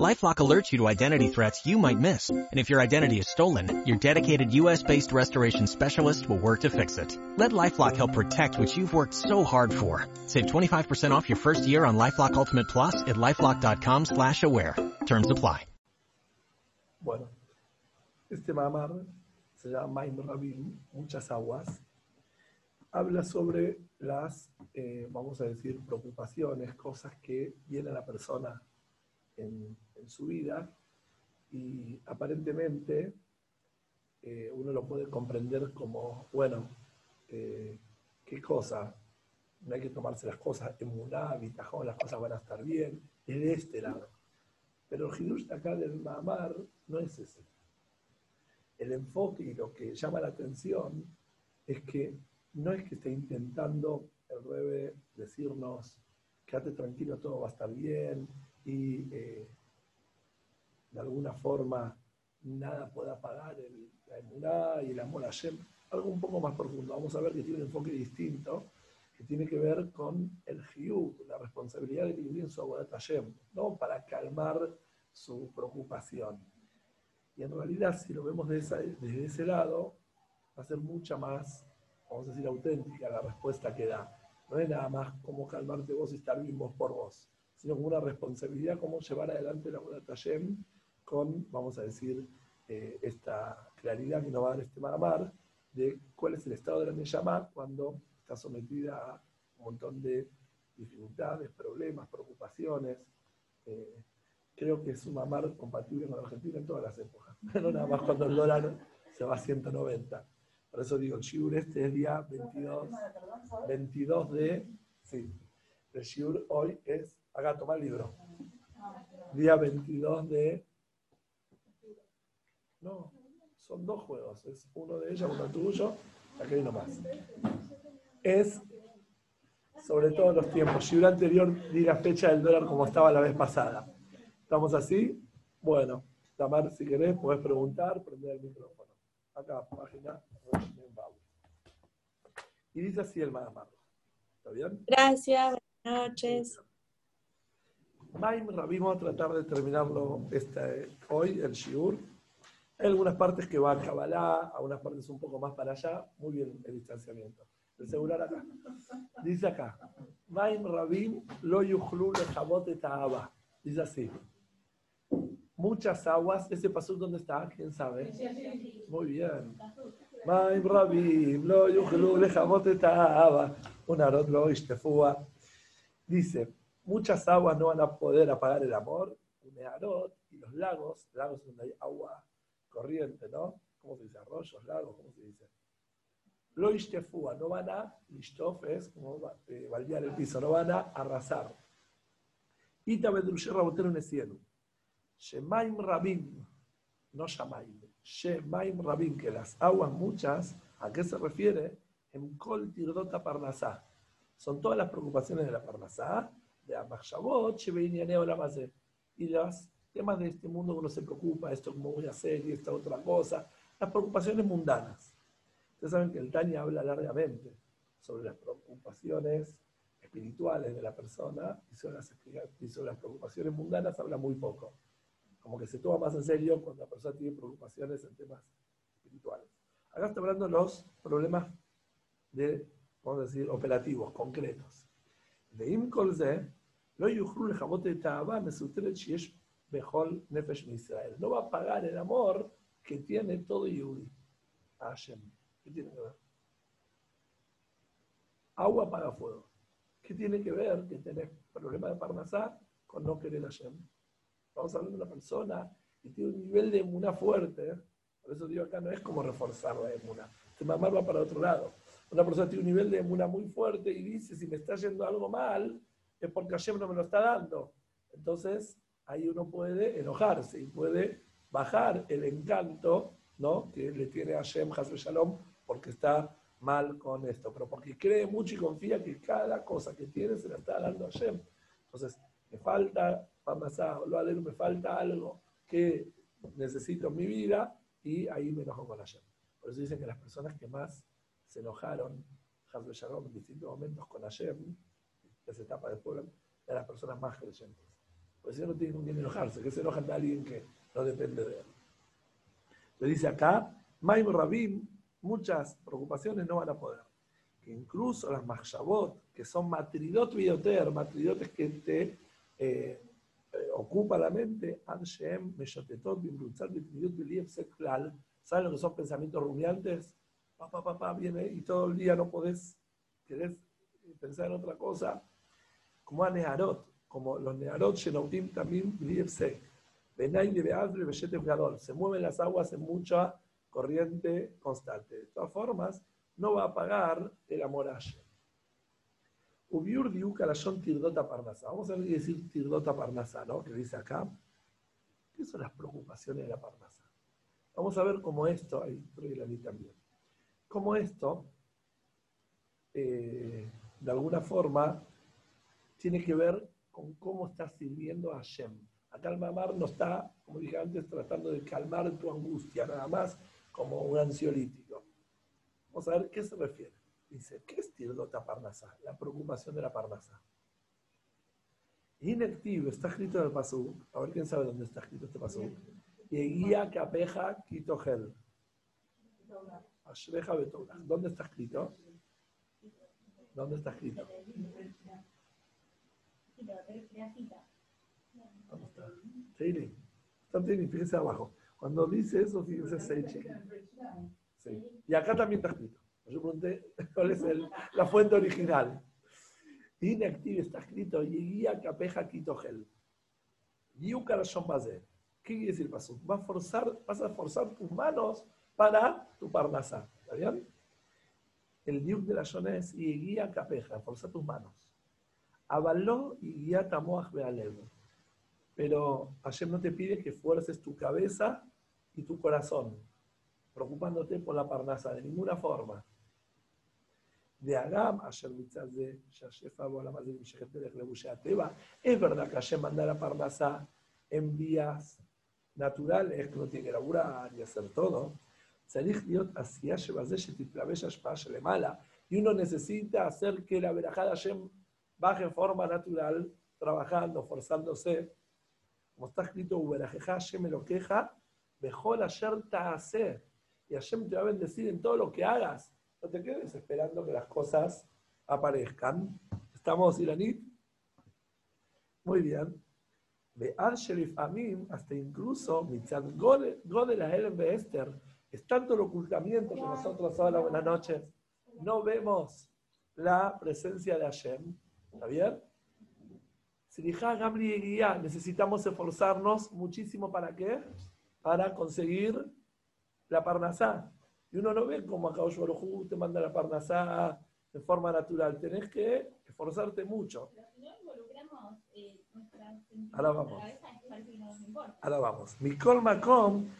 LifeLock alerts you to identity threats you might miss. And if your identity is stolen, your dedicated U.S.-based restoration specialist will work to fix it. Let LifeLock help protect what you've worked so hard for. Save 25% off your first year on LifeLock Ultimate Plus at LifeLock.com slash aware. Terms apply. Bueno, este mamar se llama Maim Rabin, muchas aguas. Habla sobre las, eh, vamos a decir, preocupaciones, cosas que viene la persona en, en su vida y aparentemente eh, uno lo puede comprender como, bueno, eh, ¿qué cosa? No hay que tomarse las cosas en muná, bitajón, las cosas van a estar bien, es de este lado. Pero el hidush acá del mamar no es ese. El enfoque y lo que llama la atención es que no es que esté intentando el rebe decirnos, quédate tranquilo, todo va a estar bien, y eh, de alguna forma nada pueda apagar el, la emuná y el amor a Hashem. Algo un poco más profundo. Vamos a ver que tiene un enfoque distinto, que tiene que ver con el hiú, la responsabilidad de vivir en su Abodat Hashem, ¿no? para calmar su preocupación. Y en realidad, si lo vemos desde, desde ese lado, va a ser mucha más, vamos a decir, auténtica la respuesta que da. No es nada más como calmarte vos y estar bien vos por vos sino como una responsabilidad, cómo llevar adelante la Bodat Hashem con, vamos a decir, eh, esta claridad que nos va a dar este Maramar de cuál es el estado de la Neyamá cuando está sometida a un montón de dificultades, problemas, preocupaciones. Eh, creo que es un mamar compatible con la Argentina en todas las épocas, no nada más cuando el dólar se va a 190. Por eso digo, el Shiur este es día 22, 22 de... Sí, el Shiur hoy es Acá, toma el libro. Día 22 de... No, son dos juegos. Es uno de ellos, uno tuyo. Aquí hay uno más. Es sobre todos los tiempos. Si anterior diga fecha del dólar como estaba la vez pasada. ¿Estamos así? Bueno, Tamar, si querés, podés preguntar, prender el micrófono. Acá, página. Y dice así el Mahamar. ¿Está bien? Gracias, buenas noches. Maim Rabim, a tratar de terminarlo este, hoy, el Shiur. Hay algunas partes que va a Kabbalah, algunas partes un poco más para allá. Muy bien el distanciamiento. El celular acá. Dice acá, Maim Rabim lo yuchlu le ta'aba. Dice así. Muchas aguas. ¿Ese paso dónde está? ¿Quién sabe? Muy bien. Maim Rabim lo yuchlu le ta'aba. Un arot lo ishtefua. Dice, muchas aguas no van a poder apagar el amor, y los lagos, lagos donde hay agua corriente, ¿no? ¿Cómo se dice? Arroyos, lagos, ¿cómo se dice? Lo ishtefúa, no van a, ishtof es como eh, el piso, no van a arrasar. Y tabedrushe rabotero nesienu. Shemaim rabim, no shamaim. Shemaim rabim, que las aguas muchas, ¿a qué se refiere? En kol tirdota parnasá. Son todas las preocupaciones de la parnasá, de Amachshavot, y los temas de este mundo que uno se preocupa, esto cómo voy a hacer y esta otra cosa, las preocupaciones mundanas. Ustedes saben que el Tania habla largamente sobre las preocupaciones espirituales de la persona y sobre las, y sobre las preocupaciones mundanas habla muy poco. Como que se toma más en serio cuando la persona tiene preocupaciones en temas espirituales. Acá está hablando de los problemas de, vamos a decir, operativos, concretos. ואם כל זה, לא יוכלו לכבות את האהבה המסותרת שיש בכל נפש מישראל. No va a pagar el amor que tiene todo Yehudi a Hashem. ¿Qué tiene que ver? Agua apaga fuego. ¿Qué tiene que ver que tenés problema de Parnasá con no querer a Hashem? Estamos hablando de una persona que tiene un nivel de emuna fuerte. Por eso digo acá, no es como reforzar la emuna. Este mamar va para otro lado una persona tiene un nivel de emuna muy fuerte y dice, si me está yendo algo mal, es porque Hashem no me lo está dando. Entonces, ahí uno puede enojarse y puede bajar el encanto ¿no? que le tiene Hashem, Hashem Shalom, porque está mal con esto, pero porque cree mucho y confía que cada cosa que tiene se la está dando Hashem. Entonces, me falta, lo me falta algo qué necesito en mi vida y ahí me enojo con Hashem. Por eso dicen que las personas que más se enojaron, Hasbe Shalom, en distintos momentos con Hashem, en esa etapa del pueblo, eran las personas más creyentes. Por eso no tienen con quién enojarse, que se enojan de alguien que no depende de él. Le dice acá, Maim Rabim, muchas preocupaciones no van a poder. Que incluso las Mahshabot, que son matridot bioter, matridotes que te eh, eh, ocupa la mente, ¿saben lo que son pensamientos rumiantes? Papá, papá, viene y todo el día no podés, querés pensar en otra cosa, como a Neharot, como los Neharot, Shenautim, también, Biliev, Sek. Se mueven las aguas en mucha corriente constante. De todas formas, no va a pagar el amor a Ubiur tirdota parnasa. Vamos a decir tirdota parnasa, ¿no? Que dice acá. ¿Qué son las preocupaciones de la parnasa? Vamos a ver cómo esto, ahí la también, cómo esto, eh, de alguna forma, tiene que ver con cómo estás sirviendo a Hashem. Acá el mamar no está, como dije antes, tratando de calmar tu angustia, nada más como un ansiolítico. Vamos a ver qué se refiere. Dice, ¿qué es Tirdota Parnasa? La preocupación de la Parnasa. Inactivo, está escrito en el Pasú. A ver quién sabe dónde está escrito este Pasú. Yeguía Capeja Kitogel. Ashreja. ¿Dónde está escrito? ¿Dónde está escrito? ¿Dónde está? Teili. Está Teili, fíjese abajo. Cuando dice eso, fíjese Seichi. Sí. Y acá también está escrito. Yo pregunté cuál es la fuente original. Inactive está escrito Yeguía Capeja. ¿Qué quiere decir forzar, vas a forzar tus manos para tu parnasá. ¿Está bien? El diuk de la Shona es Yeguía Capeja, forzar tus manos. Avaló y guía Tamoach Bealev. Pero ayer no te pide que fuerces tu cabeza y tu corazón, preocupándote por la parnasa de ninguna forma. De Agam, ayer de es verdad que ayer manda la parnasa en vías naturales, que no tiene que laburar y hacer todo. Y uno necesita hacer que la verajada Hashem baje en forma natural, trabajando, forzándose. Como está escrito, Uberajeja Hashem lo queja, mejor ayer hace Y Hashem te va a bendecir en todo lo que hagas. No te quedes esperando que las cosas aparezcan. ¿Estamos, Iranit? Muy bien. De Sherif Amim, hasta incluso, Mitzad Godel Helen Esther, es tanto el ocultamiento que nosotros ahora, buenas noches, no vemos la presencia de Hashem. ¿Está bien? Gamri guía, necesitamos esforzarnos muchísimo para qué? Para conseguir la parnasá. Y uno no ve cómo acá Baruj te manda la parnasá de forma natural. Tenés que esforzarte mucho. Ahora vamos. Ahora vamos. Mikol le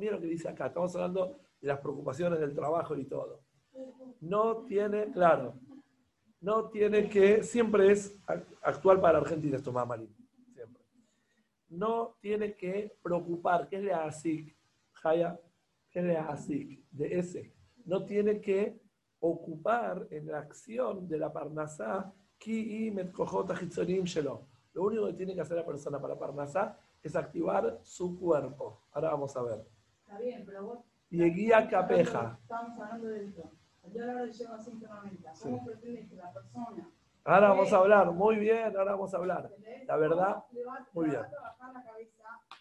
Mira lo que dice acá. Estamos hablando de las preocupaciones del trabajo y todo. No tiene, claro, no tiene que, siempre es actual para Argentina esto más siempre. No tiene que preocupar, ¿qué es la ASIC? Jaya, ¿qué es la ASIC? De ese. No tiene que ocupar en la acción de la Parnasá, ki y. Lo único que tiene que hacer la persona para Parnasá es activar su cuerpo. Ahora vamos a ver. Está bien, pero vos... Y guía capeja. Estamos hablando de esto. ¿Cómo pretende que la persona... Ahora vamos a hablar, muy bien, ahora vamos a hablar. La verdad, muy bien.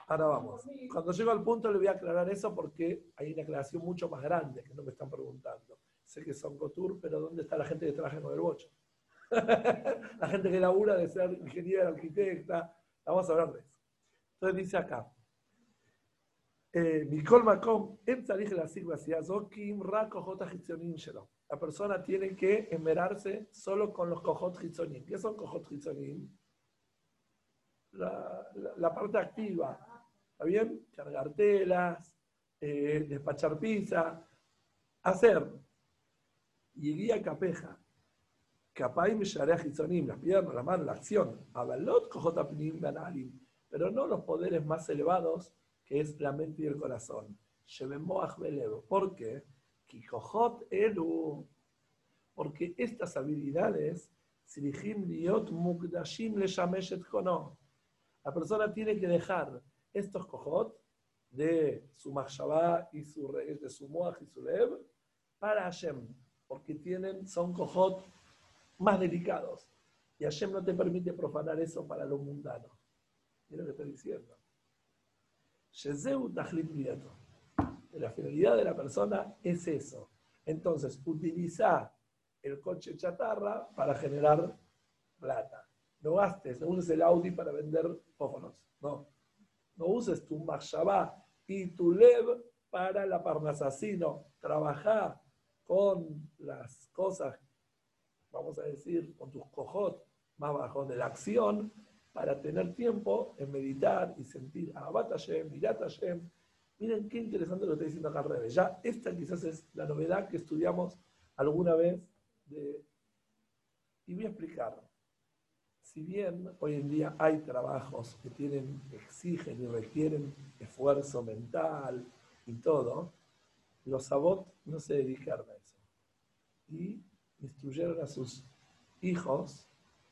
Ahora vamos. Cuando llego al punto le voy a aclarar eso porque hay una aclaración mucho más grande que no me están preguntando. Sé que son Cotur, pero ¿dónde está la gente que trabaja en el bocho? la gente que labura de ser ingeniera, arquitecta. Vamos a hablar de eso. Entonces dice acá, Mikol Makom, la persona tiene que esmerarse solo con los cojot hitzonim. ¿Qué son cojot hitzonim? La, la, parte activa. ¿Está bien? Cargar telas, eh, despachar pizza, hacer. Y guía capeja. Capay me hitzonim, las piernas, la mano, la acción. Abalot cojot apnim pero no los poderes más elevados, que es la mente y el corazón. ¿Por qué? Elu. Porque estas habilidades, la persona tiene que dejar estos kohot de su machshavá y su de su moaj y su lev para Hashem, porque tienen, son kohot más delicados. Y Hashem no te permite profanar eso para lo mundano. Mira lo que estoy diciendo. La finalidad de la persona es eso. Entonces, utiliza el coche chatarra para generar plata. No gastes, no uses el Audi para vender fófonos. No. No uses tu Mashabá y tu Lev para la parnasasino. Trabaja con las cosas, vamos a decir, con tus cojot más bajos de la acción para tener tiempo en meditar y sentir Hashem, Mirat Hashem. Miren qué interesante lo está diciendo acá al revés. Ya esta quizás es la novedad que estudiamos alguna vez de... Y voy a explicar. Si bien hoy en día hay trabajos que tienen, exigen y requieren esfuerzo mental y todo, los sabot no se dedicaron a eso. Y instruyeron a sus hijos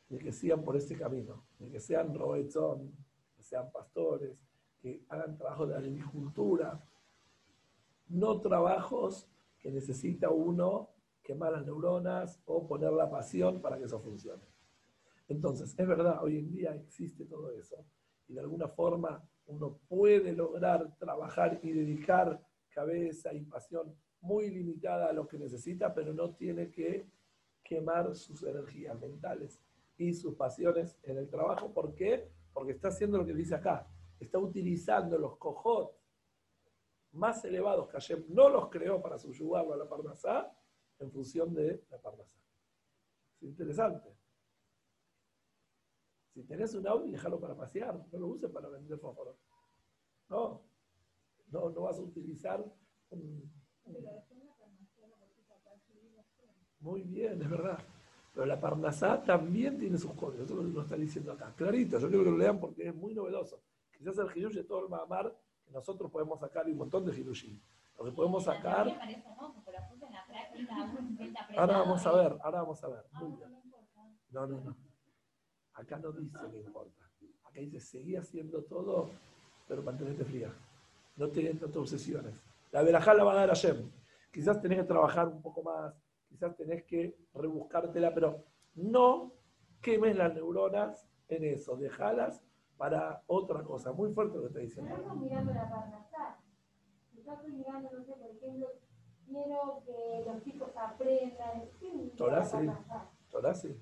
de que sigan por este camino, que sean roetzón, que sean pastores, que hagan trabajo de agricultura, no trabajos que necesita uno quemar las neuronas o poner la pasión para que eso funcione. Entonces, es verdad, hoy en día existe todo eso y de alguna forma uno puede lograr trabajar y dedicar cabeza y pasión muy limitada a lo que necesita, pero no tiene que quemar sus energías mentales y sus pasiones en el trabajo. ¿Por qué? Porque está haciendo lo que dice acá. Está utilizando los cojot más elevados que Hashem no los creó para subyugarlo a la parnasá en función de la parnasá. Es interesante. Si tenés un Audi, déjalo para pasear, no lo uses para vender fósforos. No, no, no vas a utilizar un... Muy bien, es verdad. Pero la Parnasá también tiene sus códigos. Eso lo está diciendo acá. Clarito, yo quiero que lo lean porque es muy novedoso. Quizás el Hirush de todo el Mahamar, que nosotros podemos sacar un montón de Hirushim. Lo que podemos sacar. Ahora vamos a ver, ahora vamos a ver. No, no, no. Acá no dice que importa. Acá dice, seguí haciendo todo, pero mantenerte fría. No te, no te obsesiones. La verajá la va a dar a Hashem. Quizás tenés que trabajar un poco más, quizás tenés que rebuscártela, pero no quemes las neuronas en eso, dejalas para otra cosa. Muy fuerte lo que está diciendo. Estamos mirando la parnasá. Estás mirando, no sé, por ejemplo, quiero que los chicos aprendan. Torah sí. Torah sí.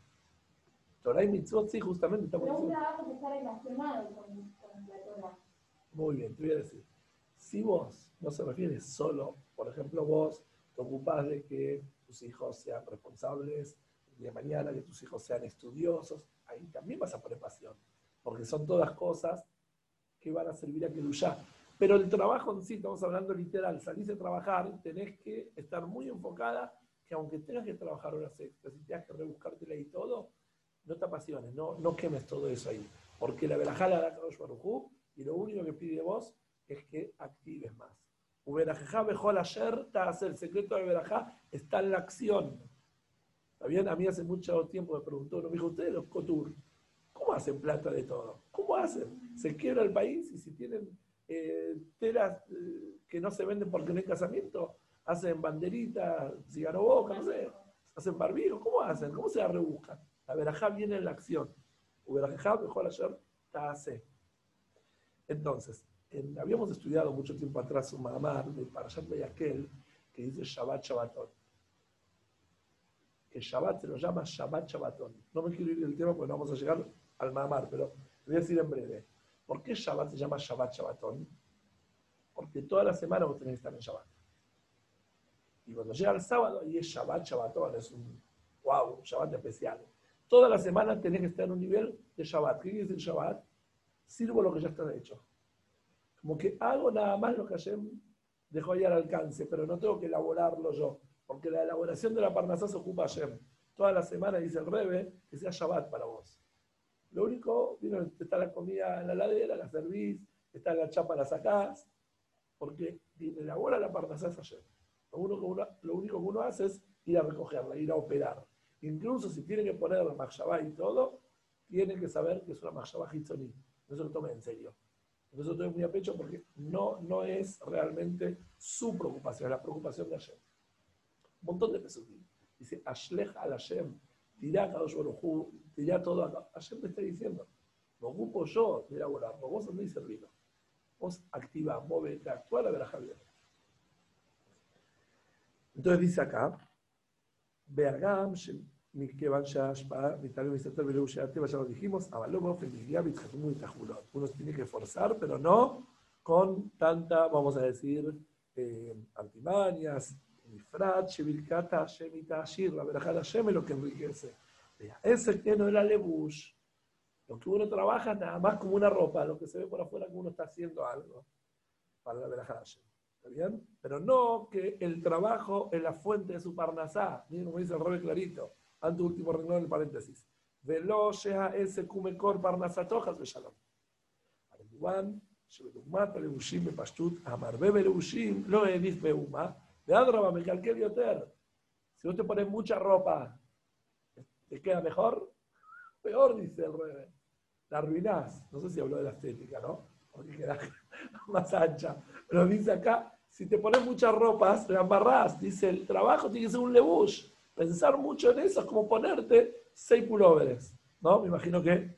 Torah y mitzvot sí, justamente estamos Pero un trabajo que está relacionado con, con la Torah. Muy bien, te voy a decir. Si vos no se refiere solo, por ejemplo, vos te ocupás de que tus hijos sean responsables de mañana, que tus hijos sean estudiosos, ahí también vas a poner pasión, porque son todas cosas que van a servir a Kedushá. Pero el trabajo en sí, estamos hablando literal, salís a trabajar, tenés que estar muy enfocada, que aunque tengas que trabajar horas extras y tengas que rebuscártela y todo, no te apasiones, no, no quemes todo eso ahí. Porque la verajá la da Kadosh y lo único que pide vos es que actives más. Uberajá mejor ayer, el secreto de Uberajá está en la acción. ¿Está bien? A mí hace mucho tiempo me preguntó, uno me dijo, ustedes los Cotur, ¿cómo hacen plata de todo? ¿Cómo hacen? Se quiebra el país y si tienen eh, telas eh, que no se venden porque no hay casamiento, hacen banderitas, cigarro boca, no sé, hacen barbijo, ¿cómo hacen? ¿Cómo se la rebuscan? La verajá viene en la acción. Uberajá mejor ayer, hace. Entonces, habíamos estudiado mucho tiempo atrás un mamar de Parashat Beyakel que dice Shabbat Shabbaton. Que Shabbat se lo llama Shabbat Shabbaton. No me quiero ir del tema porque no vamos a llegar al mamar, pero voy a decir en breve. ¿Por qué Shabbat se llama Shabbat Shabbaton? Porque toda la semana vos tenés que estar en Shabbat. Y cuando llega el sábado, y es Shabbat Shabbaton, es un wow, un Shabbat especial. Toda la semana tenés que estar en un nivel de Shabbat. ¿Qué quiere decir Shabbat? Sirvo lo que ya está hecho. Como que hago nada más lo que Hashem dejó ahí al alcance, pero no tengo que elaborarlo yo, porque la elaboración de la parnasá se ocupa Hashem. Toda la semana dice el Rebe que sea Shabbat para vos. Lo único, vino, está la comida en la ladera, la servís, está la chapa, la sacás, porque elabora la parnasá es ayer. Lo, único que uno, lo único que uno hace es ir a recogerla, ir a operar. Incluso si tiene que poner la machshavá y todo, tiene que saber que es una machshavá hitzoní. No se lo tome en serio. Se lo tome muy a pecho porque no, no es realmente su preocupación, es la preocupación de ayer. Un montón de pesukim. Dice, Ashlech al Hashem, tirá a Kadosh todo acá. Hashem me está diciendo, me ocupo yo de elaborar, vos andás y servilo. Vos activa, movete, actúa la veraja bien. Entonces dice acá, Beagam, lo dijimos, uno tiene que forzar, pero no con tanta, vamos a decir, eh, altimañas, la verajada Hashem es lo que enriquece. Ese que no era lebush, lo que uno trabaja nada más como una ropa, lo que se ve por afuera que uno está haciendo algo para la verajada Hashem. ¿Está bien? Pero no que el trabajo es la fuente de su parnasá. Miren como dice el Robe Clarito ante último renglón en paréntesis. Velo sea ese kumekor parnasatojas de shalom. כמובן שבדוגמת הלבושים בפשטות, המרבה בלבושים לא העדיף באומה, ואדרבה, מקלקל יותר. Si vos te pones mucha ropa, ¿te queda mejor? Peor, dice el rey. La arruinás. No sé si habló de la estética, ¿no? Porque queda más ancha. Pero dice acá, si te pones muchas ropas, la amarrás. Dice, el trabajo tiene que ser un lebush. Pensar mucho en eso es como ponerte seis pulóveres, ¿no? Me imagino que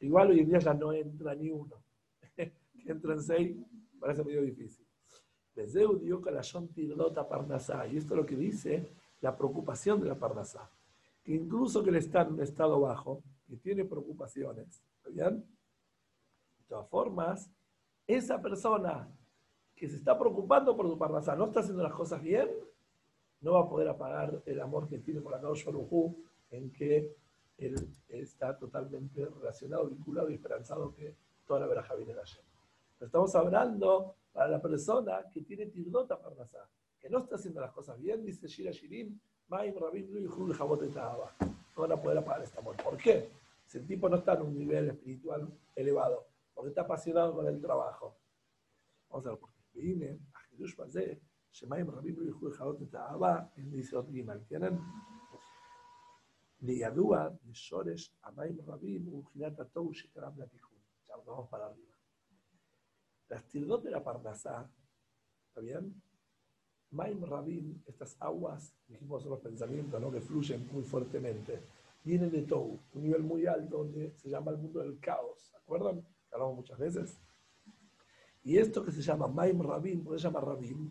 igual hoy en día ya no entra ni uno. que entran seis, parece medio difícil. Bezeu dio calashon tirdota parnasá. Y esto es lo que dice la preocupación de la parnasá. Que incluso que él está en un estado bajo, que tiene preocupaciones, ¿está bien? De todas formas, esa persona que se está preocupando por su parnasá, no está haciendo las cosas bien, no va a poder apagar el amor que tiene por Akadosh Baruj en que él, está totalmente relacionado, vinculado y esperanzado que toda la veraja viene de ayer. Estamos hablando para la persona que tiene tirdota parnasá, que no está haciendo las cosas bien, dice Shira Shirin, Maim Rabin Lui Hul Jabotetaaba. No van a poder apagar este amor. ¿Por qué? Si el tipo no está en un nivel espiritual elevado, porque está apasionado con el trabajo. Vamos a ver, porque viene a Jerusalén Shemaim Rabim Yehud Jaot Netaaba, él dice Ot Gimal, tienen Liyadua, Nesores, Amaim Rabim, Ujilat Atou, Shekaram Latijun. Ya vamos para arriba. Las tirdot de la Parnasá, ¿está bien? Maim Rabim, estas aguas, dijimos son los pensamientos ¿no? que fluyen muy fuertemente, vienen de Tou, un nivel muy alto donde se llama el mundo del caos, ¿se acuerdan? Hablamos muchas veces. Y esto que se llama Maim Rabim, ¿por qué se llama Rabim?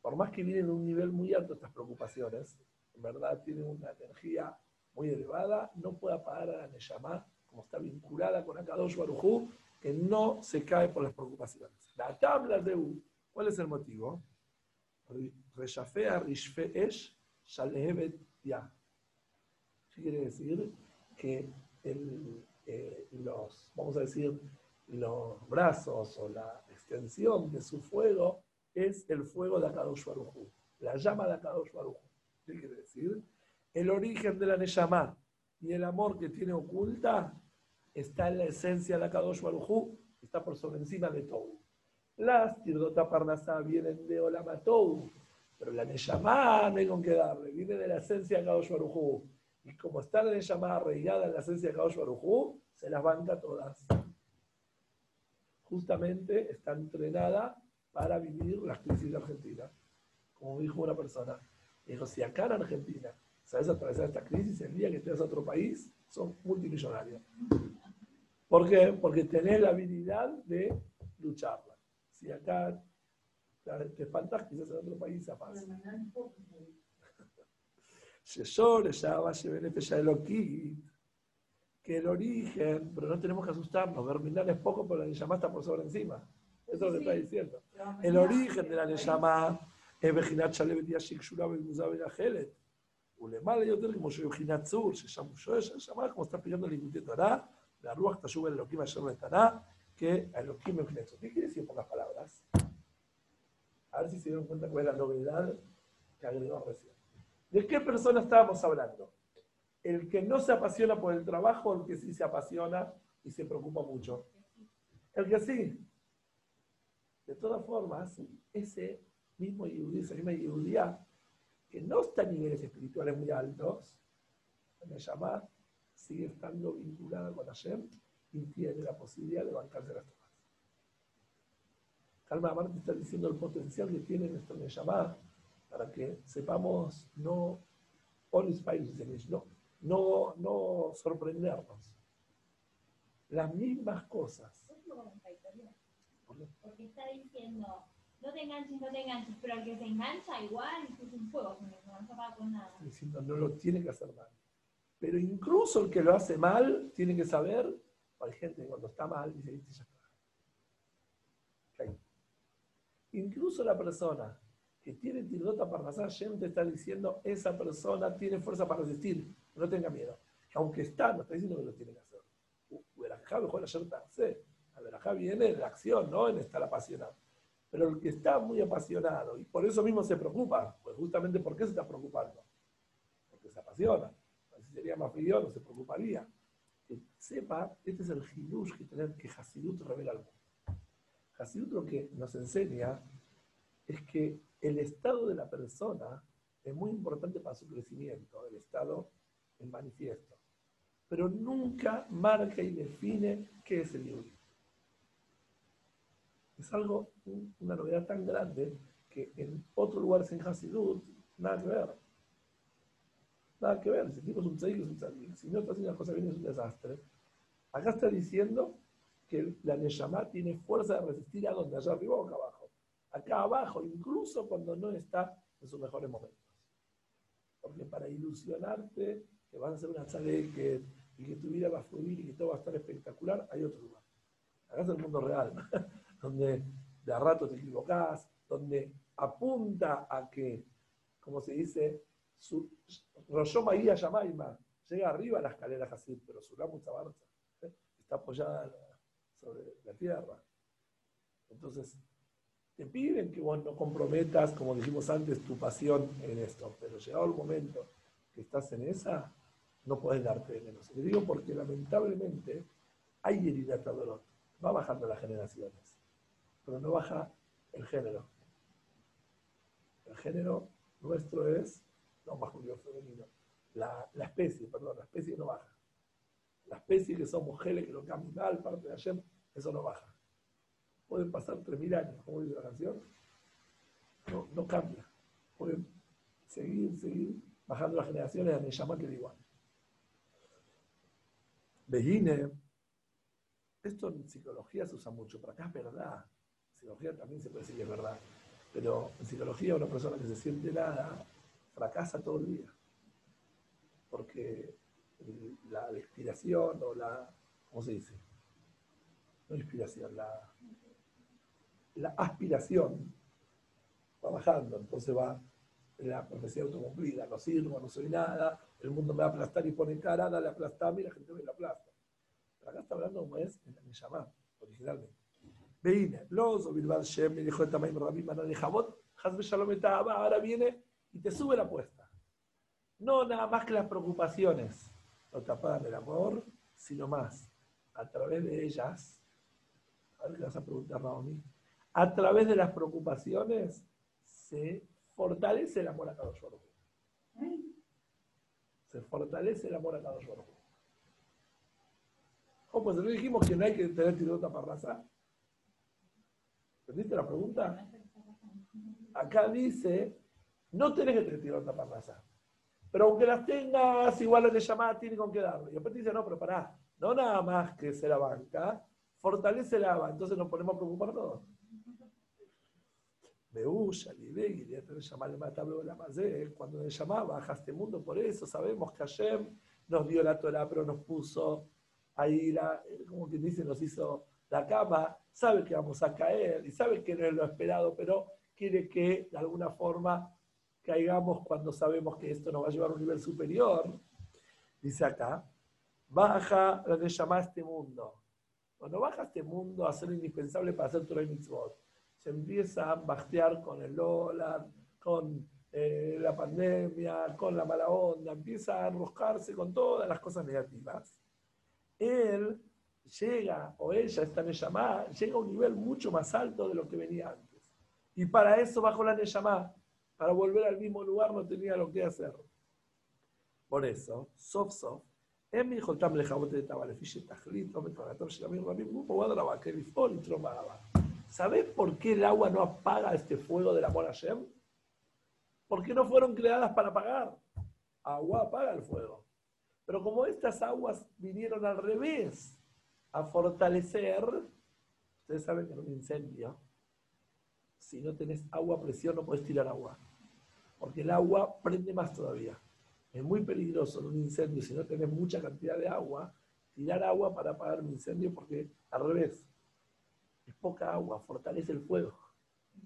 Por más que vienen en un nivel muy alto estas preocupaciones, en verdad tienen una energía muy elevada, no puede apagar a la Neshama, como está vinculada con Akadosh Barujú, que no se cae por las preocupaciones. La tabla de U, ¿cuál es el motivo? Reshafea Rishfe Esh Ya. ¿Qué quiere decir? Que eh, los, vamos a decir, los brazos o la extensión de su fuego es el fuego de Akadosh Baruj la llama de Akadosh ¿Qué quiere decir? El origen de la Neshama y el amor que tiene oculta está en la esencia de Akadosh Baruj está por sobre encima de todo. Las Tirdota Parnasá vienen de Olamatou, pero la Neshama no hay con qué darle, viene de la esencia de Akadosh Baruj Y como está la Neshama arraigada en la esencia de Akadosh Baruj se las banca todas. Justamente está entrenada para vivir las crisis de Argentina. Como dijo una persona, dijo, si acá en Argentina sabes atravesar esta crisis, el día que estés a otro país, son multimillonarios. ¿Por qué? Porque tenés la habilidad de lucharla. Si acá te faltas, quizás en otro país se pasa. que el origen, pero no tenemos que asustarnos, Verminar es poco, pero la está por sobre encima. Eso es lo que está diciendo. El origen de la Neyamá es Bejinat Shalevet Yashik Shurab y Muzab Ajelet. Ulemala y otro como Bejinat Zur, se llama Neyamá, como está explicando el Incutie Torah, la Ruach Tashub el Elohim Asher Letará, que Elohim es ¿Qué quiere decir por las palabras? A ver si se dieron cuenta cuál es la novedad que agregó recién. ¿De qué persona estábamos hablando? el que no se apasiona por el trabajo, el que sí se apasiona y se preocupa mucho. El que sí. De todas formas, ese mismo Yehudi, esa misma Yehudía, que no está en niveles espirituales muy altos, me llama, sigue estando vinculada con Hashem y tiene la posibilidad de bancarse las cosas. Calma Amarte está diciendo el potencial que tiene nuestro Neshama para que sepamos no, no, no, no sorprendernos. Las mismas cosas. Porque está diciendo, no te enganches, no te enganches, pero el que se engancha igual es un fuego, no con nada. Diciendo, no lo tiene que hacer mal. Pero incluso el que lo hace mal tiene que saber, hay gente que cuando está mal dice, viste, ya está. Incluso la persona que tiene tirota para pasar, te está diciendo, esa persona tiene fuerza para resistir no tenga miedo. Aunque está, no está diciendo que lo tiene que hacer. La verajá viene la acción, no en estar apasionado. Pero el que está muy apasionado y por eso mismo se preocupa, pues justamente ¿por qué se está preocupando? Porque se apasiona. Si sería más frío, no se preocuparía. Que sepa, este es el hidush que tener que Hasidut revela al mundo. Hasidut lo que nos enseña es que el estado de la persona es muy importante para su crecimiento, el estado en manifiesto, pero nunca marca y define qué es el Yehudi. Es algo, una novedad tan grande que en otros lugares en Hasidut, nada que ver. Nada que ver. Si el tipo un tzadik, es un tzadik. Si no está haciendo las cosas bien, es un desastre. Acá está diciendo que la Neshama tiene fuerza de resistir a donde, allá arriba o acá abajo. Acá abajo, incluso cuando no está en sus mejores momentos. Porque para ilusionarte que vas a hacer una que y que tu vida va a fluir y que todo va a estar espectacular, hay otro lugar. Acá es el mundo real, donde de a rato te equivocás, donde apunta a que, como se dice, su, Roshoma Yamaima llega arriba a la escalera así, pero su ramo ¿eh? está apoyada sobre la tierra. Entonces, te piden que vos no comprometas, como dijimos antes, tu pasión en esto, pero llegado el momento que estás en esa, no puedes darte de menos. Le digo porque lamentablemente hay herida dolor. Va bajando las generaciones, pero no baja el género. El género nuestro es no masculino femenino. La, la, especie, perdón, la especie no baja. La especie que somos mujeres que lo mal, parte de ayer, eso no baja. Pueden pasar 3.000 años, como dice la canción, no, no cambia. Pueden seguir, seguir bajando las generaciones a llama que da igual. Vejine, esto en psicología se usa mucho, pero acá es verdad. Psicología también se puede decir que es verdad. Pero en psicología una persona que se siente nada fracasa todo el día. Porque la, inspiración o la, ¿cómo se dice? No inspiración, la, aspiración va bajando, entonces va la profecía autocumplida, no sirvo, no soy nada, el mundo me va a aplastar y pone cara, dale aplastar, y la gente me la aplasta. Pero acá está hablando como es en la Neshama, originalmente. Veine, los o Bilbao Shem, me dijo el tamaño Rabbi Manan de Jabot, Hazbe Shalom ahora viene y te sube la apuesta. No nada más que las preocupaciones no tapan el amor, sino más, a través de ellas, a ver qué vas a preguntar, Raoni, a través de las preocupaciones se fortalece el amor a cada Baruj Se fortalece el amor a cada Baruj ¿Cómo? Pues le dijimos que no hay que tener tirota para raza. ¿Entendiste la pregunta? Acá dice, no tenés que tener tirota para raza. Pero aunque las tengas, igual de llamada tiene con qué darle. Y después dice, no, pero pará, no nada más que se la banca, fortalece la banca, entonces nos ponemos a preocupar todos. Cuando le llamaba a este mundo, por eso sabemos que Hashem nos dio la Torah, pero nos puso ahí, la, como que dice, nos hizo la cama, sabe que vamos a caer y sabe que no es lo esperado, pero quiere que de alguna forma caigamos cuando sabemos que esto nos va a llevar a un nivel superior. Dice acá, baja la de llamar este mundo. Cuando baja este mundo a ser indispensable para hacer Torah y Mitzvot, se empieza a bastear con el dólar, con eh, la pandemia, con la mala onda, empieza a enroscarse con todas las cosas negativas. Él llega, o ella, esta Neyamá, llega a un nivel mucho más alto de lo que venía antes. Y para eso bajó la Neyamá, para volver al mismo lugar no tenía lo que hacer. Por eso, sof sof, הם מיכולתם לכבות את לפי שתכלית או מתורתם של עמים רבים, הוא פועל רבה כלפעול לתרום אהבה. ¿Sabes por qué el agua no apaga este fuego del amor a Hashem? Porque no fueron creadas para apagar. Agua apaga el fuego. Pero como estas aguas vinieron al revés, a fortalecer, ustedes saben que en un incendio, si no tenés agua presión no puedes tirar agua. Porque el agua prende más todavía. Es muy peligroso en un incendio, si no tenés mucha cantidad de agua, tirar agua para apagar un incendio porque al revés, es poca agua, fortalece el fuego.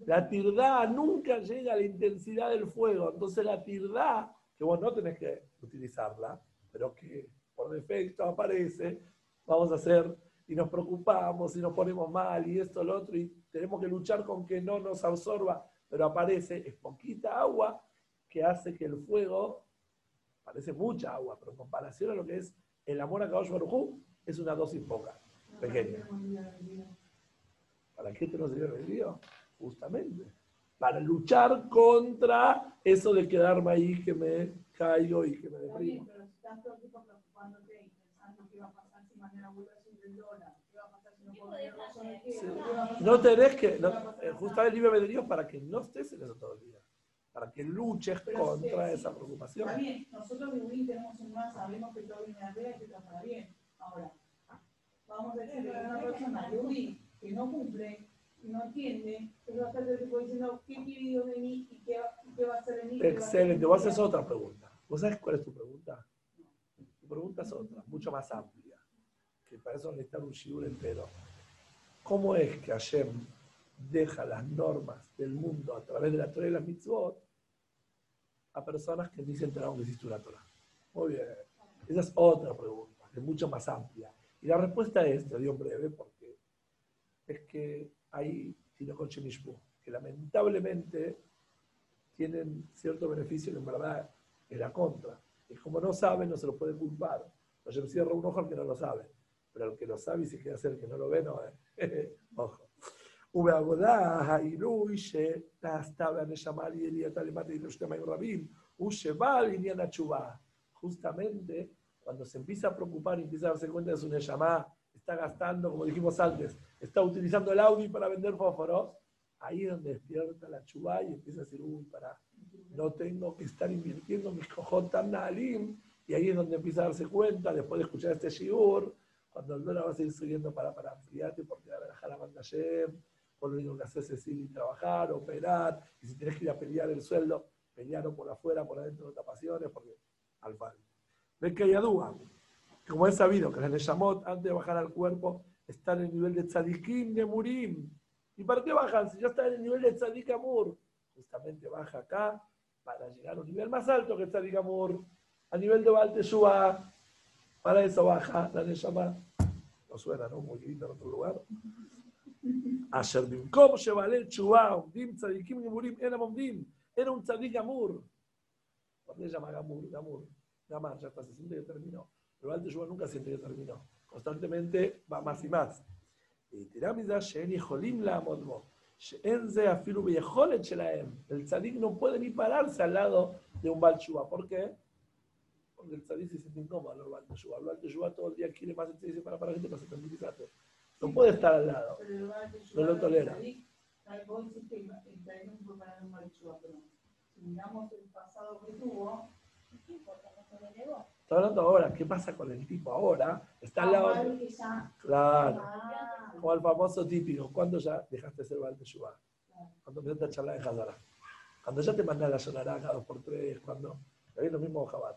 La tirdad nunca llega a la intensidad del fuego, entonces la tirdad, que vos no tenés que utilizarla, pero que por defecto aparece, vamos a hacer y nos preocupamos y nos ponemos mal y esto, lo otro, y tenemos que luchar con que no nos absorba, pero aparece, es poquita agua que hace que el fuego, parece mucha agua, pero en comparación a lo que es el amor a Kadosh Baruj es una dosis poca, pequeña. ¿Para qué te nos dio Justamente. Para luchar contra eso de quedarme ahí, que me caigo y que me deprimo. No puedo tener razón de qué, Sí. qué va a pasar No que, eh, justamente el libre albedrío para que no estés en eso todo el día. Para que luches Pero contra sí, esa preocupación. Está bien, nosotros de tenemos un más, sabemos que todo viene de arriba y que todo para bien. Ahora, vamos a decir que una persona de Wii que no cumple, no entiende, es bastante tipo diciendo qué quiere Dios de mí y qué, y qué va a hacer de mí. Excelente. Vos haces otra pregunta. ¿Vos sabés cuál es tu pregunta? Tu pregunta es otra, mucho más amplia. Para eso necesitar un shiur entero. ¿Cómo es que Hashem deja las normas del mundo a través de la Torah y las mitzvot a personas que se enteraron que existe una Torah? Muy bien. Esa es otra pregunta, es mucho más amplia. Y la respuesta es, te digo en breve, porque es que hay Tinocoche que lamentablemente tienen cierto beneficio que en verdad es la contra. Y como no saben, no se lo puede culpar. Hashem cierra un ojo al que no lo sabe Pero al que lo sabe y se quiere hacer el que no lo ve, no eh. Ojo. ובעבודה העילוי שנעשתה והנשמה על ידיעתה למטה אילו שתי מים רבים, הוא שבא על עניין התשובה. Justamente, cuando se empieza a preocupar y empieza a darse cuenta de su Neshama, está gastando, como dijimos antes, está utilizando el Audi para vender fósforos, ahí es donde despierta la chubá y empieza a decir, uy, para, no tengo que estar invirtiendo mis cojones tan nalim, y ahí es donde empieza a darse cuenta, después de escuchar este shiur, cuando el dólar va a seguir subiendo para, para ampliarte, porque va a bajar la banda Yem, por lo único que haces es ir y trabajar, operar, y si tienes que ir a pelear el sueldo, pelearlo por afuera, por adentro, no te apasiones, porque al fan. Ves que hay adúa, como es sabido que las Neshamot, antes de bajar al cuerpo, están en el nivel de tzadikim de murim. ¿Y para qué bajan? Si ya está en el nivel de tzadik amur. Justamente baja acá para llegar a un nivel más alto que tzadik amur, a nivel de Baal. Para eso baja la Neshama. No suena, ¿no? Muy lindo en otro lugar. Asher Bimkom Shevalel Chubá, Omdim Tzadikim Gemurim, era Omdim, era un Tzadik Gamur. ¿Por llama Gamur? Gamur. Gamar, ya está, se siente que terminó. Pero antes Shubá nunca siente que terminó. Constantemente va más y más. Y Tiramiza Sheen Yeholim la Amodmo. Sheen Ze Afilu Beyeholet Shelaem. El Tzadik no puede ni pararse al lado de un Balchubá. ¿Por qué? Porque el tzadik se siente incómodo al Baal Teshuvah. El Baal Teshuvah todo el día quiere más y dice, para, para, gente, para, tranquilízate. No puede estar al lado. No lo tolera. tzadik. Ahí Vos decís que el tzadik no fue para un mal Yeshua, pero si miramos el pasado que tuvo, ¿qué importa? No se le negó. Está hablando ahora, ¿qué pasa con el tipo ahora? Está al Ah, lado. Claro. Ah, Como el famoso típico, ¿cuándo ya dejaste de ser Baal Teshuvah? Cuando empezaste a charlar de Hazara. Cuando ya te mandás la sonará cada dos por tres, cuando. Es lo mismo Jabat.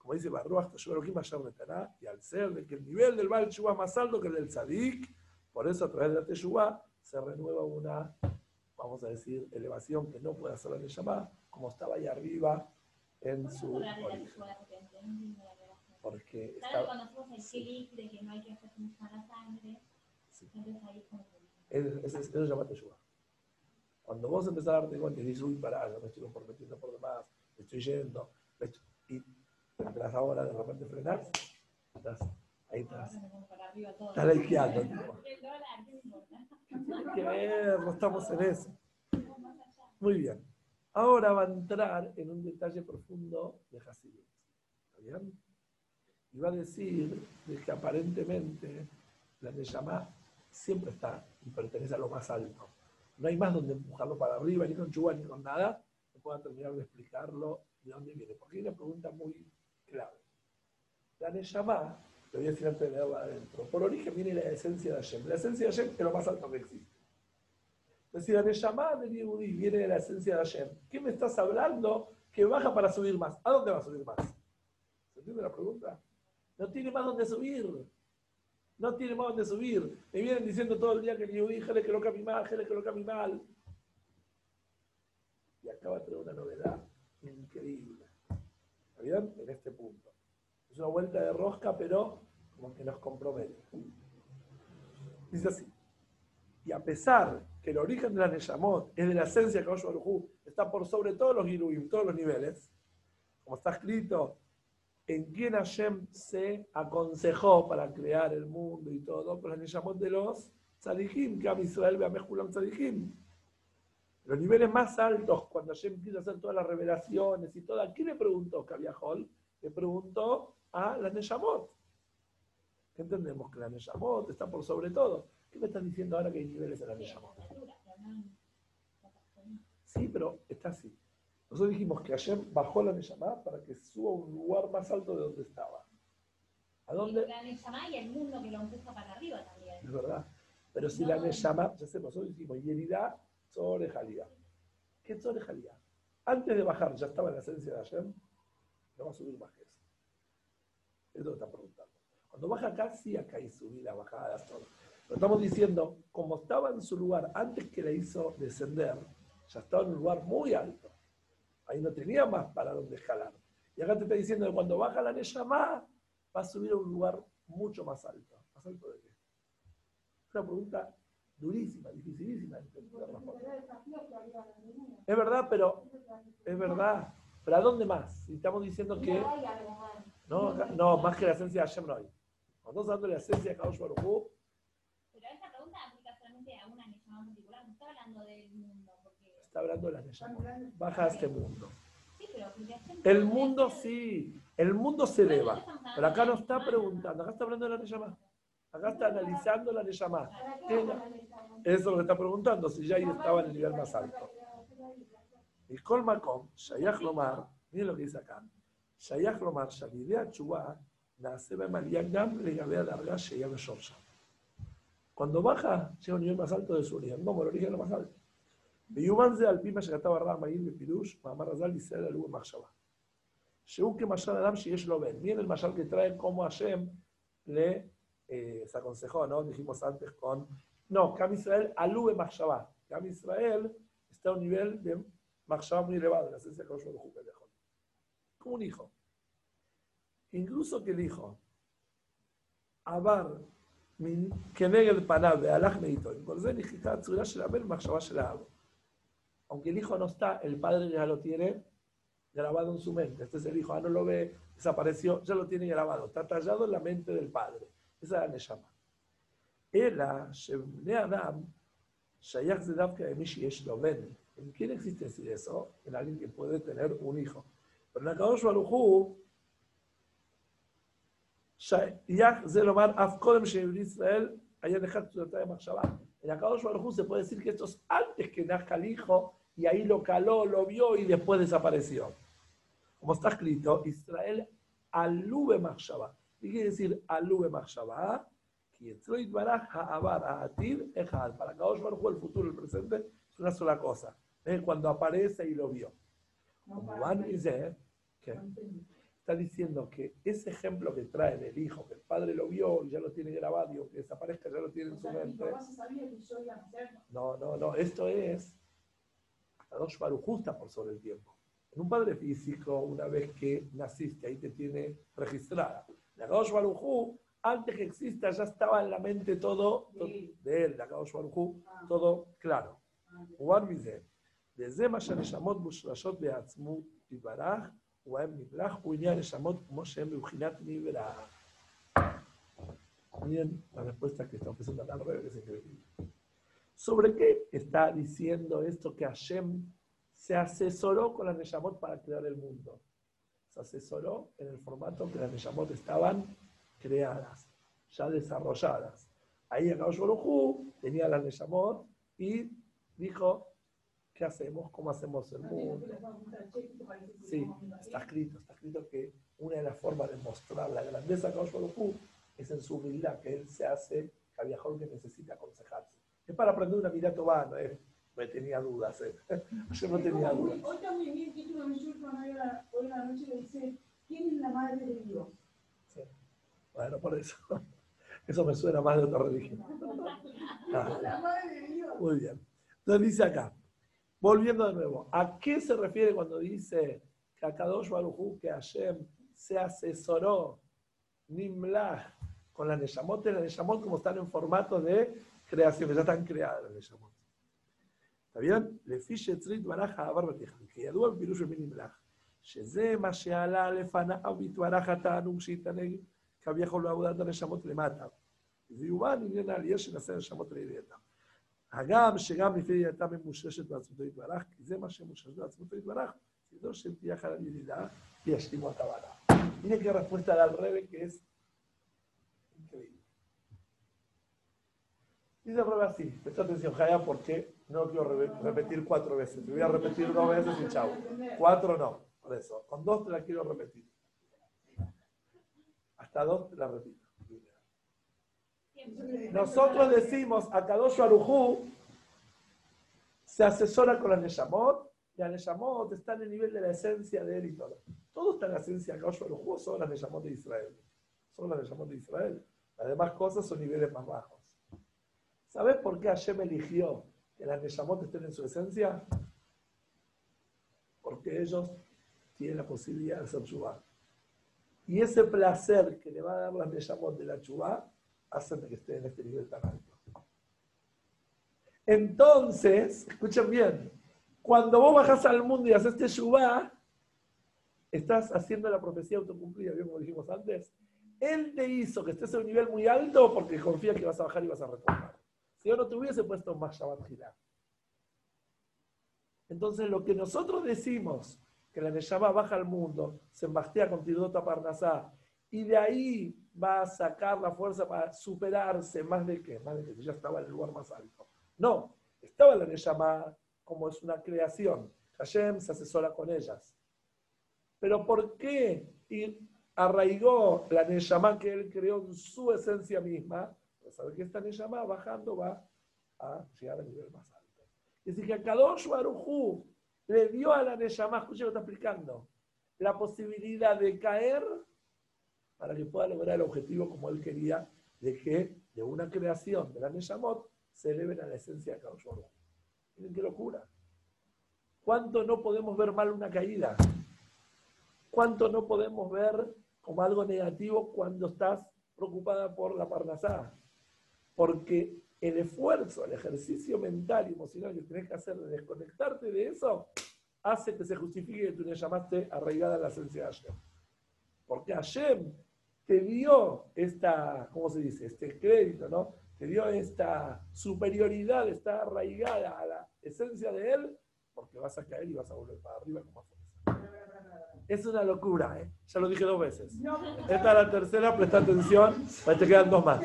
Como dice Barruach, y al ser de que el nivel del Baal Teshuvah es más alto que el del Tzadik, por eso a través de la Teshuvah se renueva una vamos a decir, elevación que no puede hacer la Neshama, como estaba ahí arriba en su origen. Porque estaba, cuando hacemos el de que no hay que hacer la sangre, entonces ahí como eso se llama Teshuvah. Cuando vos empezás a darte cuenta y dices, uy, pará, ya me estoy comprometiendo por demás, me estoy yendo, me estoy- empezás ahora de repente frenás, estás, ahí estás, estás likeando. Hay que ver, no estamos en eso. Muy bien. Ahora va a entrar en un detalle profundo de Hasidut. ¿Está bien? Y va a decir de que aparentemente la Neshama siempre está y pertenece a lo más alto. No hay más donde empujarlo para arriba, ni con chuba, ni con nada. No puedan terminar de explicarlo de dónde viene. Porque hay una pregunta muy clave. La Neshama, lo voy a decir antes de leerla adentro, por origen viene la esencia de Hashem. La esencia de Hashem es lo más alto que existe. Entonces, si la Neshama de Yehudi viene de la esencia de Hashem, ¿qué me estás hablando que baja para subir más? ¿A dónde va a subir más? ¿Se entiende la pregunta? No tiene más donde subir. No tiene más donde subir. Me vienen diciendo todo el día que el Yehudi, jale que lo cambie mal, jale que lo cambie mal. Y acaba de traer una novedad increíble. En este punto. Es una vuelta de rosca, pero como que nos compromete. Dice así. Y a pesar que el origen de la Neyamot es de la esencia de Kadosh está por sobre todos los Giruim, todos los niveles, como está escrito, en quien Hashem se aconsejó para crear el mundo y todo, por la Neyamot de los Tzadikim, que a Israel ve a Mejulam Tzadikim. Los niveles más altos, cuando Hashem quiso hacer todas las revelaciones y todo, ¿a quién le preguntó Kaviahol? Le preguntó a la Neyamot. ¿Qué entendemos? Que la Neyamot está por sobre todo. ¿Qué me estás diciendo ahora que hay niveles en la Neyamot? Sí, pero está así. Nosotros dijimos que Hashem bajó la Neyamá para que suba a un lugar más alto de donde estaba. ¿A dónde? La Neshama y el mundo que lo empuja para arriba también. Es verdad. Pero si la Neyamá, ya sé, nosotros dijimos, Yeridá sobre Jalía. ¿Qué sobre Jalía? Antes de bajar, ya estaba en la esencia de Hashem, no va a subir más que eso. Es lo está preguntando. Cuando baja acá, sí acá hay subidas, bajadas, todo. Pero estamos diciendo, como estaba en su lugar antes que la hizo descender, ya estaba en un lugar muy alto. Ahí no tenía más para donde jalar. Y acá te está diciendo que cuando baja la Neyamá, va a subir a un lugar mucho más alto. ¿Más alto de qué? Una pregunta durísima, dificilísima. Es verdad, pero es verdad. ¿Pero a dónde más? Si estamos diciendo que no, no, más que la esencia de Hashem no hay. Cuando estamos hablando de la esencia de Kadosh Baruj Pero esta pregunta aplica solamente a una Neshama en particular, no está hablando del mundo. Porque... está hablando de la Neyamá. Baja a este mundo. Sí, pero El mundo sí, el mundo se eleva. Pero acá no está preguntando, acá está hablando de la Neyamá. Acá está analizando la Neyamá. ¿Qué es la- Eso es lo que está preguntando, si ya ahí estaba en el nivel más alto. Y Colmacom, Shayach Lomar, miren lo que dice acá. Shayach Lomar, Shalidea Chubá, nace Mariagam, le gabea larga, Shayach Shorsha. Cuando baja, llega a un nivel más alto de su origen. No, el origen es lo más alto. ויובן זה על פי מה שכתב הרב מהיר בפירוש, מאמר הז"ל ישראל עלו במחשבה. שהוא כמשל אדם שיש לו בן. Miren el משל que trae como Hashem le eh, se aconsejó, ¿no? Dijimos antes con... No, Cam Israel alú de Machshavá. Cam Israel está a un nivel de Machshavá muy elevado, la esencia de Kadosh Baruj Hu, Pelejón. Como un hijo. Incluso que el hijo, Abar, כנגד פניו והלך מאיתו. עם כל זה נחיקה הצורה של הבן במחשבה של האב. Aunque el hijo no está, el padre ya lo tiene grabado en su mente. Este es el hijo, ah, no lo ve, desapareció, ya lo tiene grabado. Está tallado en la mente del padre. Esa es la Neshama. אלא שבני אדם שייך זה דווקא למי שיש לו בן. ¿En quién existe decir eso? En alguien que puede tener un hijo. Pero en הקדוש ברוך הוא, שייך זה לומר, אף קודם שבבני ישראל היה נחת צורתה המחשבה. En Akadosh Baruj se puede decir que esto es antes que nazca el hijo y ahí lo caló, lo vio y después desapareció. Como está escrito, Israel alube machshava. ¿Qué quiere decir alube machshava? Para Akadosh Baruj el futuro el presente es una sola cosa. Es cuando aparece y lo vio. Como van dice que está diciendo que ese ejemplo que trae del hijo, que el padre lo vio y ya lo tiene grabado, y que desaparezca ya lo tiene en su mente. No, no, no, esto es Kadosh Baruj justa por sobre el tiempo. En un padre físico, una vez que naciste, ahí te tiene registrada. De Akadosh Barujú, antes que exista, ya estaba en la mente todo, todo de él, de Akadosh Barujú, ah. todo claro. Juan dice, desde Mashaneshamot Mushrashot Beatzmu Ibaraj, Juan Mibraj, Uñar Neshamot Moshe Meuginat Mibraj. Miren la respuesta que está ofreciendo la que es increíble. ¿Sobre qué está diciendo esto que Hashem se asesoró con la Neshamot para crear el mundo? Se asesoró en el formato que las Neshamot estaban creadas, ya desarrolladas. Ahí en Baruj tenía la Neshamot y dijo, ¿qué hacemos? ¿Cómo hacemos el mundo? Sí, está escrito, está escrito que una de las formas de mostrar la grandeza de Baruj es en su humildad, que él se hace cabiajón que necesita aconsejarse. Es para aprender una mirada toba, no es, me tenía dudas, ¿eh? yo no tenía dudas. Hoy también vi el título de mi hoy en la noche le dice, ¿quién es la madre de Dios? Sí. Bueno, por eso. Eso me suena más de otra religión. La madre de Dios. Muy bien. Entonces dice acá, volviendo de nuevo, ¿a qué se refiere cuando dice que a Kadosh Baruj que Hashem se asesoró Nimlah con la Neshamot? La Neshamot como están en formato de creación, que ya están creadas las Neshamot. ¿Está bien? לפי שהצריד ברח העבר בתיכון, כידוע בפירוש במין נמלך, שזה מה שעלה לפניו והתברך התענוג שהתענג כביכול בעבודת הנשמות למטה. זה יובן עניין העלייה שנעשה נשמות לידיעתם. הגם שגם לפי ידיעתם היא מושרשת בעצמותו יתברך, כי זה מה שמושרש בעצמותו יתברך, תדעו שהם תהיה אחת על ידידה וישלימו את הבנה. Mire qué respuesta al revés que es increíble. Dice el revés así, presta atención, Jaya, porque no quiero re repetir cuatro veces. Te voy a repetir dos veces y chao. Cuatro no, por eso. Con dos te la quiero repetir. Hasta dos te la repito. Nosotros decimos a Kadosh Arujú se asesora con la Neshamot y la Neshamot está en el nivel de la esencia de él y todo. Todo está en la esencia de Kadosh Arujú, son las Neshamot de Israel. Son las Neshamot de Israel. Las demás cosas son niveles más bajos. ¿Sabes por qué Hashem eligió que las Neshamot estén en su esencia? Porque ellos tienen la posibilidad de hacer chubá. Y ese placer que le va a dar las Neshamot de la chubá hacen que estén en este nivel tan alto. Entonces, escuchen bien, cuando vos bajas al mundo y haces este chubá, estás haciendo la profecía autocumplida, ¿bien? como dijimos antes. Él te hizo que estés en un nivel muy alto porque confía que vas a bajar y vas a retornar. Si yo no te hubiese puesto más Shabbat Gilá. Entonces, lo que nosotros decimos, que la Neshama baja al mundo, se embastea con Tirdota Parnasá, y de ahí va a sacar la fuerza para superarse más de que, más de que ya estaba en el lugar más alto. No, estaba la Neshama como es una creación. Hashem se asesora con ellas. Pero ¿por qué arraigó la Neshama que él creó en su esencia misma? Saber que esta Neshama bajando va a llegar al nivel más alto. Es decir, que a Kadosh Barujú le dio a la Neshama, escucha lo está explicando, la posibilidad de caer para que pueda lograr el objetivo como él quería, de que de una creación de la Neshamot se eleven a la esencia de Kadosh Baruj. Miren qué locura. ¿Cuánto no podemos ver mal una caída? ¿Cuánto no podemos ver como algo negativo cuando estás preocupada por la parnasá? Porque el esfuerzo, el ejercicio mental y emocional que tienes que hacer de desconectarte de eso, hace que se justifique que tú le llamaste arraigada a la esencia de Hashem. Porque Hashem te dio esta, ¿cómo se dice? Este crédito, ¿no? Te dio esta superioridad, está arraigada a la esencia de él, porque vas a caer y vas a volver para arriba con más fuerza. Es una locura, ¿eh? Ya lo dije dos veces. Esta es la tercera, presta atención, te quedan dos más.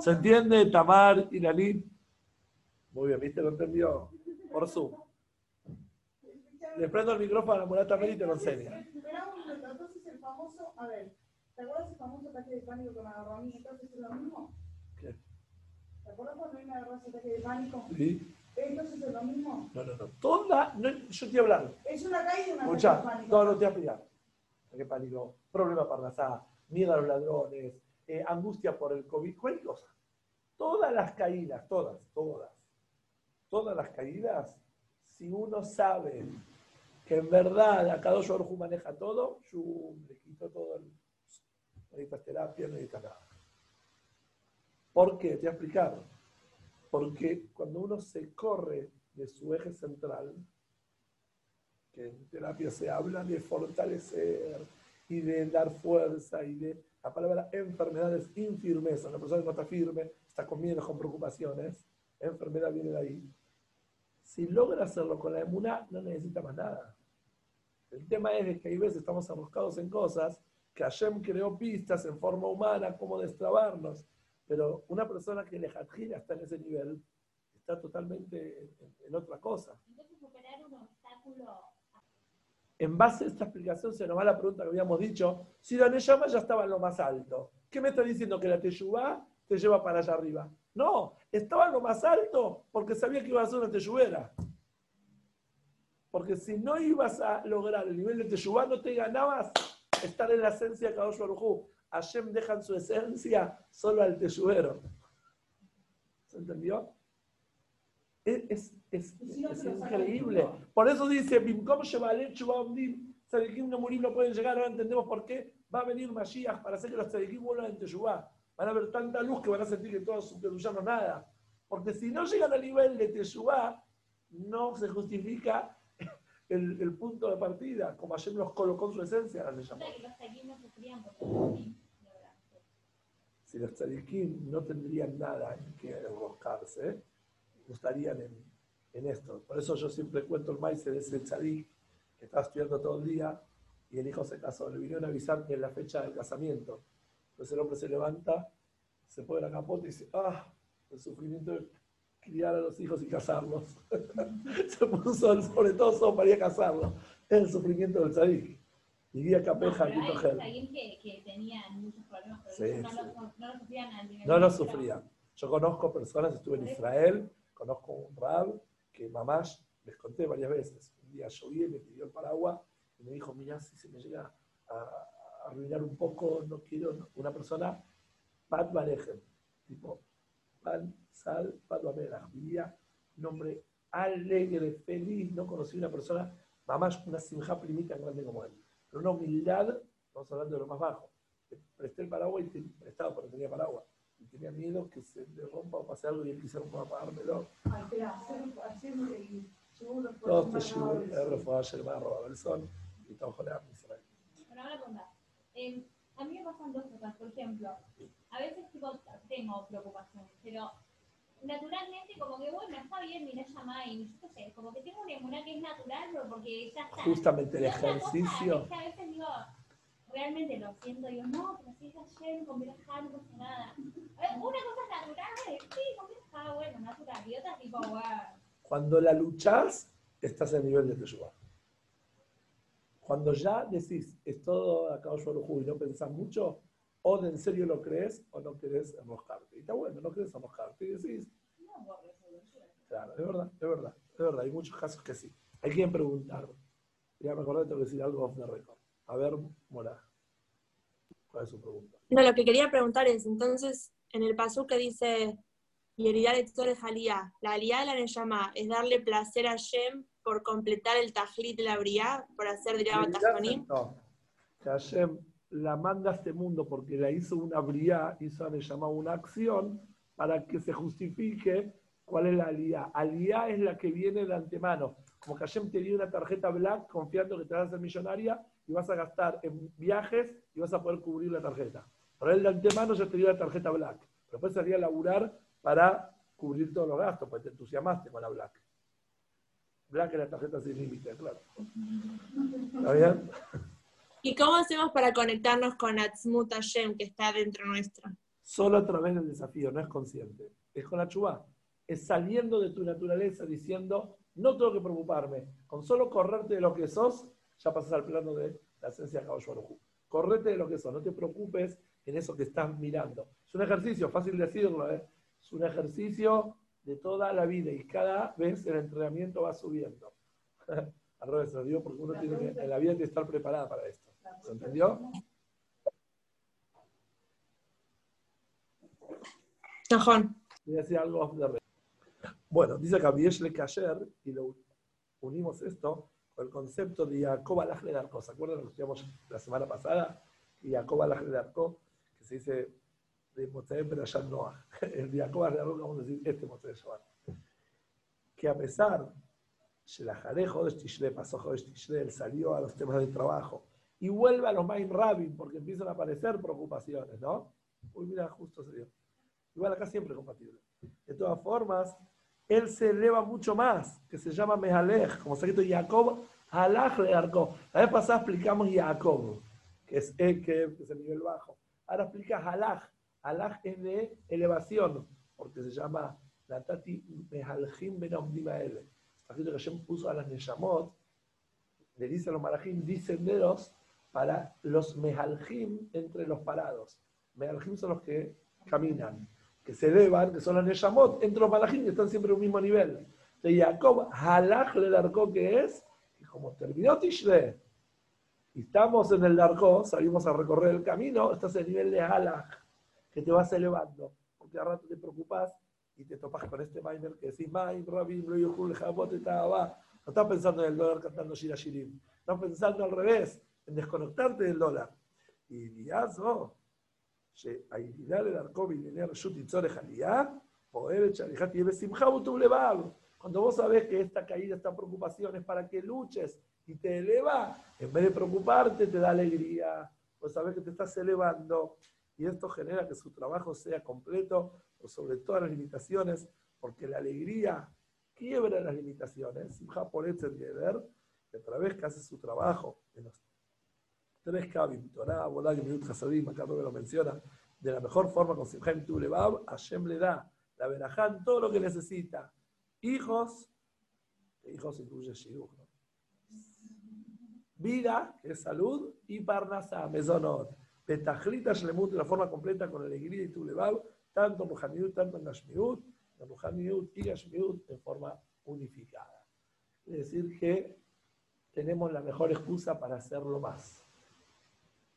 ¿Se entiende, Tamar y Lalit? Muy bien, ¿viste? Lo entendió por Zoom. Le prendo el micrófono a la mulata Meli y te lo enseña. Entonces el famoso, a ver, ¿te acuerdas el famoso ataque de pánico que me agarró a mí? Entonces es lo mismo. ¿Qué? ¿Te acuerdas cuando a mí me agarró ese ataque de pánico? ¿Sí? Entonces es lo mismo. No, no, no. Toda, no, yo estoy hablando. Es una caída una Escuchá, ataque de pánico. no, no te voy a explicar. ¿Qué pánico? Problema parnasá, miedo a los ladrones, eh, angustia por el COVID, cualquier cosa. Todas las caídas, todas, todas, todas las caídas, si uno sabe que en verdad acá dos Orju maneja todo, yo le quito todo el. No necesitas terapia, no necesitas nada. ¿Por qué? Te voy a explicar. Porque cuando uno se corre de su eje central, que en terapia se habla de fortalecer y de dar fuerza y de la palabra enfermedad es infirmeza. Una persona que no está firme, está con miedos, con preocupaciones. Enfermedad viene de ahí. Si logra hacerlo con la emuná, no necesita más nada. El tema es que hay veces estamos enroscados en cosas que Hashem creó pistas en forma humana, cómo destrabarnos. Pero una persona que le gira está en ese nivel, está totalmente en, en otra cosa. Entonces, superar un obstáculo En base a esta explicación se nos va la pregunta que habíamos dicho, si la Neyama ya estaba en lo más alto, ¿qué me está diciendo que la Teyubá te lleva para allá arriba? No, estaba en lo más alto porque sabía que iba a ser una Teyubera. Porque si no ibas a lograr el nivel de Teyubá, no te ganabas estar en la esencia de Kadosh Baruj Hu. Hashem deja en su esencia solo al Teyubero. ¿Se entendió? Es, es, es, increíble. Por eso dice, Bimkom Tzadikim no morir no pueden llegar, ahora entendemos por qué. Va a venir Mashiach para hacer que los Tzadikim vuelvan en Teshuvah. Van a ver tanta luz que van a sentir que todos su no es nada. Porque si no llegan al nivel de Teshuvah, no se justifica el, el punto de partida, como ayer nos colocó en su esencia, le o llamó. los. Si los tzadikim no tendrían nada en que enroscarse, estarían en, en esto. Por eso yo siempre cuento el maíz de ese tzadik que estaba estudiando todo el día y el hijo se casó. Le vinieron a avisar que es la fecha del casamiento. Entonces el hombre se levanta, se pone la capota y dice, ah, el sufrimiento de criar a los hijos y casarlos. se puso el sobre todo para ir a casarlos. Es el sufrimiento del tzadik. Diría Capeja, No, Quito Gel. que, que tenían muchos problemas, pero Sí, no, sí. lo, no lo sufrían No lo de- sufrían. Yo conozco personas, estuve en Israel, conozco un rab que mamás, les conté varias veces, un día llovía y me pidió el paraguas y me dijo, mira, si se me llega a, arruinar un poco, no quiero, no". una persona, Pat Barejem, tipo, pan, sal, Pat Bamelach, vivía un hombre alegre, feliz, no conocí una persona, mamás, una simja primita grande como él, pero una humildad, estamos hablando de lo más bajo, Le presté el paraguas y te prestado porque tenía paraguas tenía miedo que se le rompa o pase algo y él quisiera pagármelo. Ay, espera, hacer, hacer el seguro por Todos un te marcador llevo, de el Babelson y todo joder Israel. Bueno, ahora pregunta. Eh, a mí me pasan dos cosas. Por ejemplo, a veces tipo, tengo preocupaciones, pero naturalmente como que bueno, está bien, mira llamada y qué sé, como que tengo una inmunidad que es natural, pero porque ya está. Justamente el cosa ejercicio, es que a realmente lo siento, digo, no, pero si es ayer, con Virajá no pasa nada. Ver, Una cosa es natural, eh, sí, con Virajá, bueno, natural, y otra tipo, bueno, cuando la luchás, estás en nivel de Teshuvah. Cuando ya decís, es todo acá Baruj y no pensás mucho, o de en serio lo crees o no querés enroscarte. Y está bueno, no querés enroscarte. Y decís, no yo. claro, es verdad, es verdad, es verdad. Hay muchos casos que sí. Hay quien preguntar. Ya me acordé, tengo que decir algo off the record. A ver, Mora, ¿cuál es su pregunta? No, lo que quería preguntar es, entonces, en el pasú que dice, y heredad de Tzore Jalía, la aliyá de la Neyama es darle placer a Shem por completar el tajlit de la briá, por hacer dirá Tajonim. No, que Hashem la manda a este mundo porque la hizo una briá, hizo le llama una acción para que se justifique cuál es la aliyá. Aliyá es la que viene de antemano. Como que Hashem te dio una tarjeta black confiando que te vas a ser millonaria y vas a gastar en viajes y vas a poder cubrir la tarjeta. Pero él de antemano ya te dio la tarjeta black. Pero después salía a laburar para cubrir todos los gastos, porque te entusiasmaste con la black. Black es la tarjeta sin límite, claro. ¿Está bien? ¿Y cómo hacemos para conectarnos con Atzmut Hashem, que está dentro nuestro? solo a través del desafío, no es consciente. Es con la chubá. Es saliendo de tu naturaleza diciendo, no tengo que preocuparme. Con solo correrte de lo que sos, ya pasas al plano de la esencia de Kadosh. Correte de lo que sos, no te preocupes en eso que estás mirando. Es un ejercicio, fácil decirlo, ¿eh? es un ejercicio de toda la vida y cada vez el entrenamiento va subiendo. Al revés, lo digo porque uno tiene que, en la vida tiene que estar preparada para esto. ¿Se entendió? Voy a decir algo off the record. Bueno, dice Gabriel Kasher, y lo unimos esto con el concepto de Jacob Alajle de Arco. ¿Se acuerdan lo que estudiamos la semana pasada? Jacob Alajle de Arco, que se dice de Mozaem Perashat Noah. El Jacob Alajle de Arco, vamos a decir este Mozaem Shabbat. Que a pesar de la Jarejo de Tishle, pasó Jodesh Tishle, él salió a los temas de trabajo y vuelve a los Maim Rabin porque empiezan a aparecer preocupaciones, ¿no? Uy, mira, justo se dio. Igual acá siempre es compatible. De todas formas, él se eleva mucho más, que se llama Mehalech, como se dice Jacob, Halach le arcó. La vez pasada explicamos Jacob, que es Ekev, que es el nivel bajo. Ahora explica Halach. Halach es de elevación, porque se llama Latati Mehalchim Ben Omdimael. Está escrito que Hashem puso a las Neshamot, le dice a los Marajim, senderos para los Mehalchim entre los parados. Mehalchim son los que caminan que se elevan, que son las Neshamot, entre los Malachim que están siempre en un mismo nivel. De Jacob, Halach le darcó que es, y como terminó Tishle, y estamos en el Darko, salimos a recorrer el camino, estás en el nivel de Halach, que te vas elevando, porque a rato te preocupas y te topas con este Maimer que decís, Maim, Rabim, lo Yuhul, Jabot, No estás pensando en el dólar cantando Shira Shirim, estás pensando al revés, en desconectarte del dólar. Y dirás, oh, שהירידה לדרכו בענייני רשות לצורך עלייה, פועלת שהליכה תהיה בשמחה וטוב לבב. Cuando vos sabés que esta caída, esta preocupación es para que luches y te eleva, en vez de preocuparte, te da alegría. Vos sabés que te estás elevando y esto genera que su trabajo sea completo por sobre todas las limitaciones, porque la alegría quiebra las limitaciones. Simcha por este ver que a través que hace su trabajo en los tres Kavim, Torah, Bolag, Minut, Hasadim, acá lo menciona, de la mejor forma con Simchaim Tulebab, Hashem le da la veraján todo lo que necesita. Hijos, hijos incluye Shiuch, Vida, que es salud, y Parnasa, Mezonot. Petajlita Shlemut de la forma completa con alegría y Tulebab, tanto en tanto en Gashmiut, en Ruhaniut y Gashmiut en forma unificada. Es decir, que tenemos la mejor excusa para hacerlo más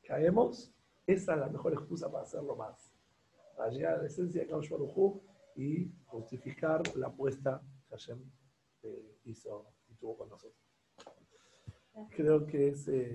caemos, esa es la mejor excusa para hacerlo más. Para llegar a la esencia de Kaush y justificar la apuesta que Hashem eh, hizo y tuvo con nosotros. Creo que es. Eh,